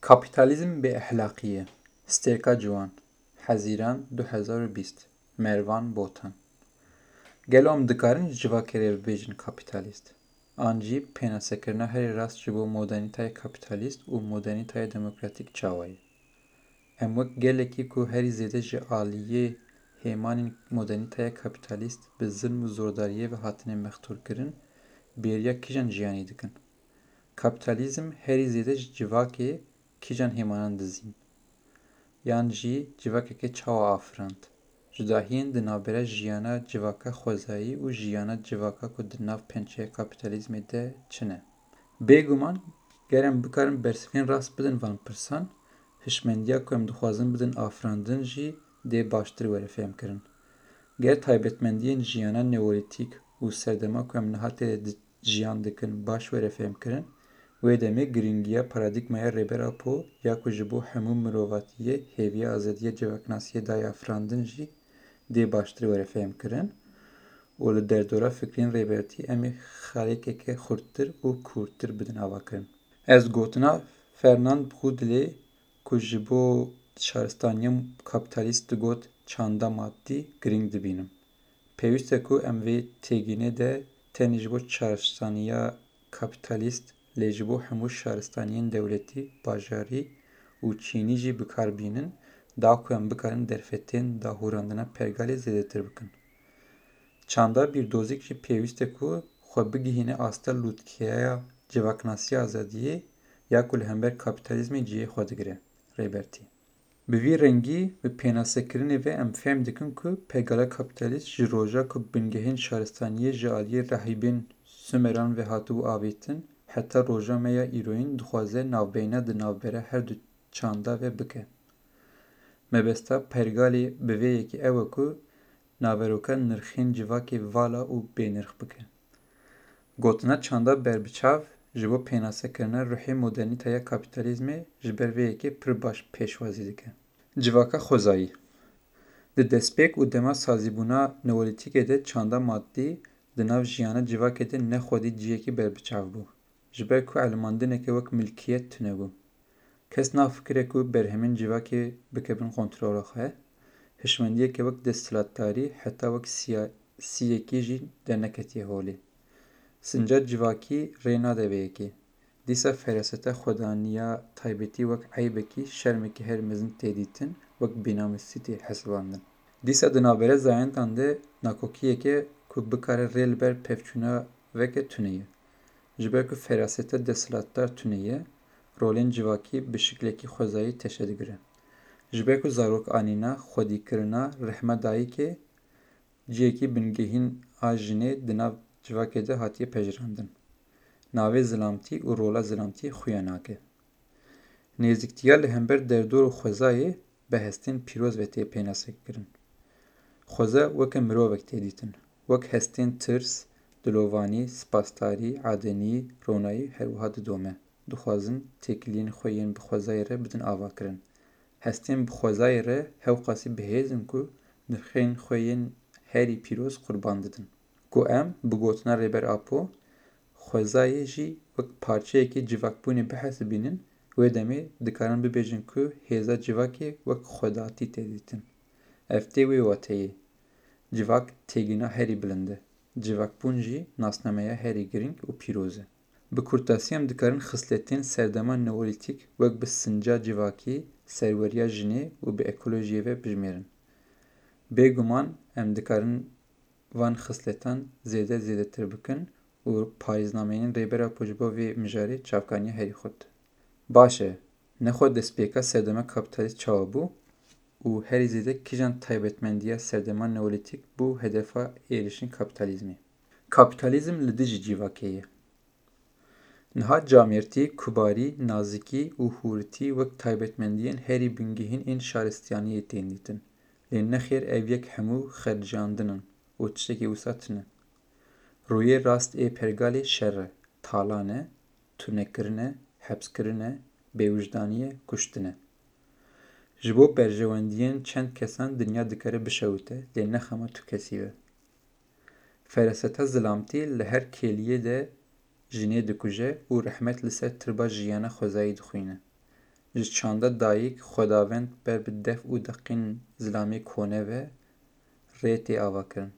Kapitalizm به اخلاقیه ستێکە جوان حەزیران 2020 Mervan Botan Gelo em dikarin ji civakê bibêjin kapîtalîst an jî pênasekirina herî rast ji bo modernîtaya kapîtalîst û modernîtaya demokratîk çawa ye em wek gelekî ku herî zêde ji aliyê hêmanên modernîtaya kapîtalîst bi zilm û zordariyê ve hatine mexturkirin bêriya kîjan jiyanî dikin kapîtalîzm herî zêde ji civakê kîjan hêmanan dizîn yan jî civakeke çawa afirand Cudahiyên di navbera jiyana civaka xwezayî û jiyana civaka ku di nav pençeya kapîtalîzmê de çi ne? Bêguman ger em bikarin bersivên rast bidin van pirsan, hişmendiya ku em dixwazin bidin afirandin jî dê baştir were fêmkirin. Ger taybetmendiyên jiyana neolîtîk û serdema ku em niha tê jiyan dikin baş were fêmkirin, wê demê giringiya paradigmaya rêbera po ya ku ji bo hemû mirovatiyê hêviya azadiya civaknasiyê daye afirandin jî dê baştir were fêmkirin û li derdora fikrên rêbertî em ê xelekeke xurttir û kûrtir bidin avakirin. Ez gotina Fernand Braudel ku ji bo şaristaniya kapîtalîst digot çanda maddî giring dibînim. Pêwîst ku em vê de tenê ji bo şaristaniya lê ji bo hemû şaristaniyên dewletî, bajarî û çînî jî bikarbînin da ku em bikarin derfetên dahûrandina pergalê zêdetir bikin. Çanda bîrdozîk jî pêwîst e ku xwe bigihîne asta lûtkeya civaknasiya azadiyê ya ku li hember kapîtalîzmê cihê xwe digire. Rêbertî Bi vî rengî bi pênasekirinê ve em fêm dikin ku pergala kapîtalîst ji roja ku bingehên şaristaniyê ji aliyê rahîbên Sümeran heta roja me ya îroyîn dixwaze navbeyna di navbera her du çanda ve bike. Mebesta pergalê bi vê yekî ew e ku naveroka nirxên civakê vala û bênirx bike. Gotina çanda berbiçav ji bo pênasekirina rihê modernîteya kapîtalîzmê ji ber vê yekê pir baş pêşwazî dike. Civaka xwezayî Di destpêk û dema sazîbûna neolîtîkê de çanda maddî di nav jiyana civakê de nexwedî ciyekî berbiçav bû. Ji ber ku elmandineke wek milkiyet tune bû. Kes nafikire ku berhemên civakê bikevin kontrola xwe, hişmendiyeke wek desthilatdarî heta wek siyasîyekî jî derneketiye holê. Sincar civakî rê nade vê yekê. Dîsa feraseta xwedaniya taybetî wek eybekî şermekî her mezin tê dîtin wek bênamîstî tê hesibandin. Dîsa di navbera zayentan de nakokiyeke ku bikare rê li ber pevçûna veke tune ye. Ji ku feraseta desthilatdar tune ye, rolên civakî bi şiklekî xwezayî teşe digire. Ji ber ku zarok anîna xwedîkirina rehme dayîkê ciyekî bingehîn a jinê di nav civakê de hatiye pejirandin. Navê zilamtî û rola zilamtî xuya nake. Nêzîktiya li hember derdor û xwezayê bi ve tê pênasekirin. Xweza weke mirovek tê dîtin, wek hestên dilovanî, spasdarî, adenî, ronayî her wiha didome. Dixwazin têkiliyên xwe yên bi xwezayê re bidin avakirin. Hestên bi xwezayê re hew qasî bihêzin ku nirxên xwe yên herî pîroz qurban didin. Ku em bi gotina rêber a po, xwezayê jî wek parçeyekî civakbûnê bihesibînin, wê demê dikarin bibêjin ku hêza civakê wek xwedatî tê dîtin. Ev tê wê wateyê. Civak têgîna herî bilind. Civakbûn jî nasnameya herî giring û pîroz e. Bi kurtasî em dikarin xisletên serdema neolîtîk wek bi sinca civakî, serweriya jinê û bi ekolojiyê ve bijimêrin. Bêguman em dikarin van xisletan zêde zêdetir bikin û parêznameyên rêbera po ji bo vê mijarê çavkaniya herî xurt. Baş e, nexwe destpêka serdema kapîtalîst çawa û herî zêde kîjan taybetmendiya serdema neolîtîk bû hedefa êrişên kapîtalîzmê. Kapîtalîzm li dijî civakê ye. Niha camêrtî, kubarî, nazikî û hûrîtî wek taybetmendiyên herî bingehîn ên şaristaniyê tên dîtin. Lê nexêr ev yek hemû xercandin in û tiştekî wisa rast ê pergalê şer e, talan e, tunekirin e, hebskirin e, bêwijdanî ye, kuştin e. Ji bo berjewendiyên çend kesan dinya dikare bişewite, lê nexema tu kesî ve. Feraseta zilamtî li her kêliyê de jinê dikuje û rehmet li ser tirba jiyana xwezayî dixwîne. ji çanda dayîk xwedawend ber bi def û deqîn zilamê kone ve rê tê avakirin.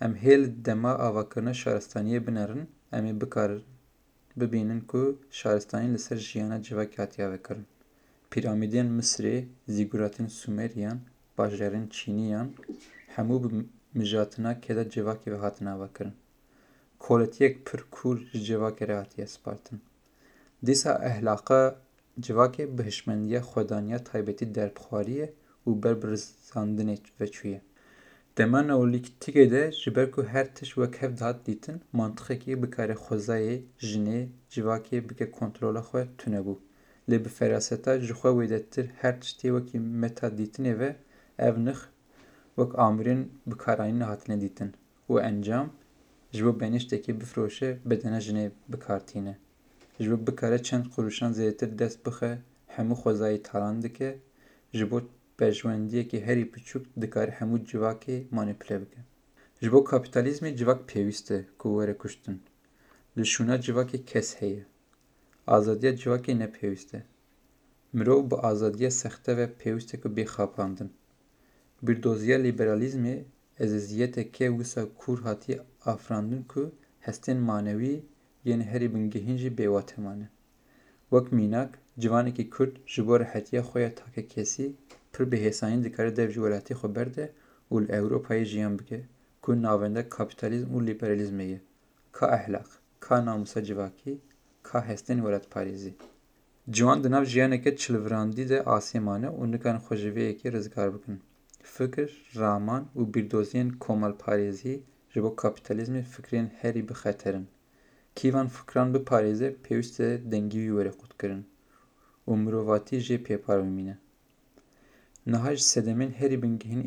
Em hê dema avakirina şaristaniyê binerin em ê bikarin bibînin ku şaristanî li ser jiyana civakê hatiye vekirin. Pîramîdên Misrê, zîguratên Sumeryan, bajarên Çînî yan hemû bi mijatina kêda civakê ve hatine avakirin. Koletiyek pir kûr ji civakê re hatiye spartin. Dîsa ehlaqa civakê bi hişmendiya xwedaniya taybetî derbixwariye û ber bi rizandinê veçûye. Dema Neolîtîkê de ji ber ku her tişt wek hev dihat dîtin, mantixekî bikare xwezayê, jinê, civakê bike kontrola xwe tunebû. Lê bi feraseta ji xwe wêdetir her tiştê wekî meta dîtinê ve ev nix wek amirên bikaranîn hatine dîtin û encam ji bo benîştekê bifroşe bedena jinê bikartîne. Ji bo bikare çend quruşan zêdetir dest bixe hemû xwezayê talan dike ji bo pejwendiyekî herî biçûk dikare hemû civakê manîpüle bike. Ji bo kapîtalîzmê civak pêwîst e ku were kuştin. Li şûna civakê kes heye. Azadiya civakê nepêwîst e. Mirov bi azadiya sexte ve pêwîst e ku bêxapandin. Bîrdoziya lîberalîzmê ezîziyetekê wisa kûr hatiye afirandin ku hestên manewî yên herî bingehîn jî bêwate mane. Wek mînak, civanekî Kurd ji bo rihetiya xwe ya takekesî pir bihêsanî dikare dev ji welatê xwe berde û li Ewropayê jiyan bike ku navenda kapîtalîzm û lîberalîzmê ye. Ka ehlaq, ka namusa civakî, ka hestên welatparêzî. Ciwan di nav jiyaneke çilvirandî de asê mane û nikarin xwe ji vê yekê rizgar bikin. Fikir, raman û bîrdoziyên komelparêzî ji bo kapîtalîzmê fikrên herî bi xeterin. Kîvan fikran biparêze pêwîst e dengî wî were qutkirin û mirovatî jê pêpar bimîne. Niha ji sedemên herî bingehîn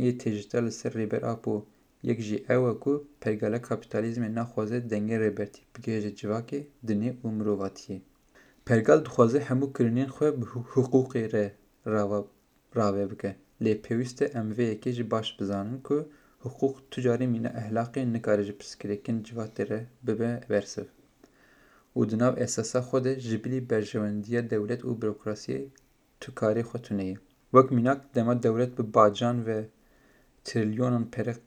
ser rêberapo yek jî ew e ku pergala kapîtalîzmê naxwaze dengên rêbertî bigihêje civakê, dinê û mirovatiyê. Pergal dixwaze hemû kirinên xwe bi hiqûqê re rave bike. Lê pêwîst e em vê yekê jî baş bizanin ku hiqûq tu mîna ehlaqê nikare ji pirsgirêkên civatê re bibe bersiv. û di nav esasa xwe de ji bilî berjewendiya dewlet û bürokrasiyê tu karê xwe tuneye. Wek mînak dema dewlet bi bacan ve trilyonan perek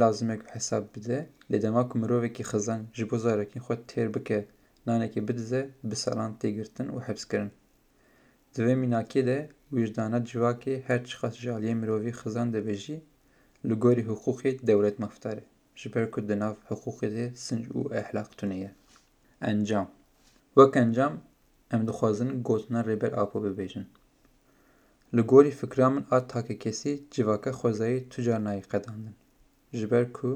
lazimek hesab bide lê dema ku mirovekî xizan ji bo zarekîn xwe têr bike nanekê bidize bi salan têgirtin û hebskirin. Di vê mînakê de wijdana civakê her çiqas ji aliyê mirovî xizan dibe jî li gorî hiqûqê dewlet mafdar e ji ber ku di nav hiqûqê de sinc û ehlaq tuneye. Encam Wek encam em dixwazin gotina rêberapo bibêjin. لگوری فکرامن آت تاکی کسی جواکا خوزایی تجار نایی قدامن. جبر کو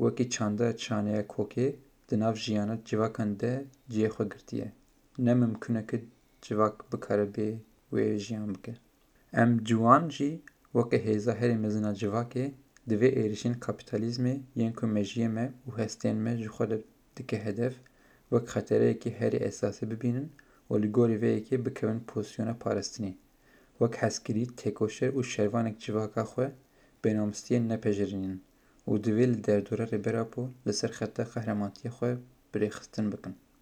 وکی چانده چانه اکوکی دناف جیانو جواکان ده جیه خو گرتیه. نم ممکنه که جواک بکاره بی وی جیان بکر. ام جوان جی وکی هیزا هری مزنا جواکی دوی ایرشین کپیتالیزمی ینکو مجیه مه و هستین مه جخود دکه هدف وکی خطره اکی هر اساسه ببینن و وکی وی اکی بکوین پارستنی. Wek hezkirî, têkoşer û şervanek civaka xwe bênamstiyê nepejirînin û divê li derdora rêberapo li ser xeta qehremantiya xwe birêxistin bikin.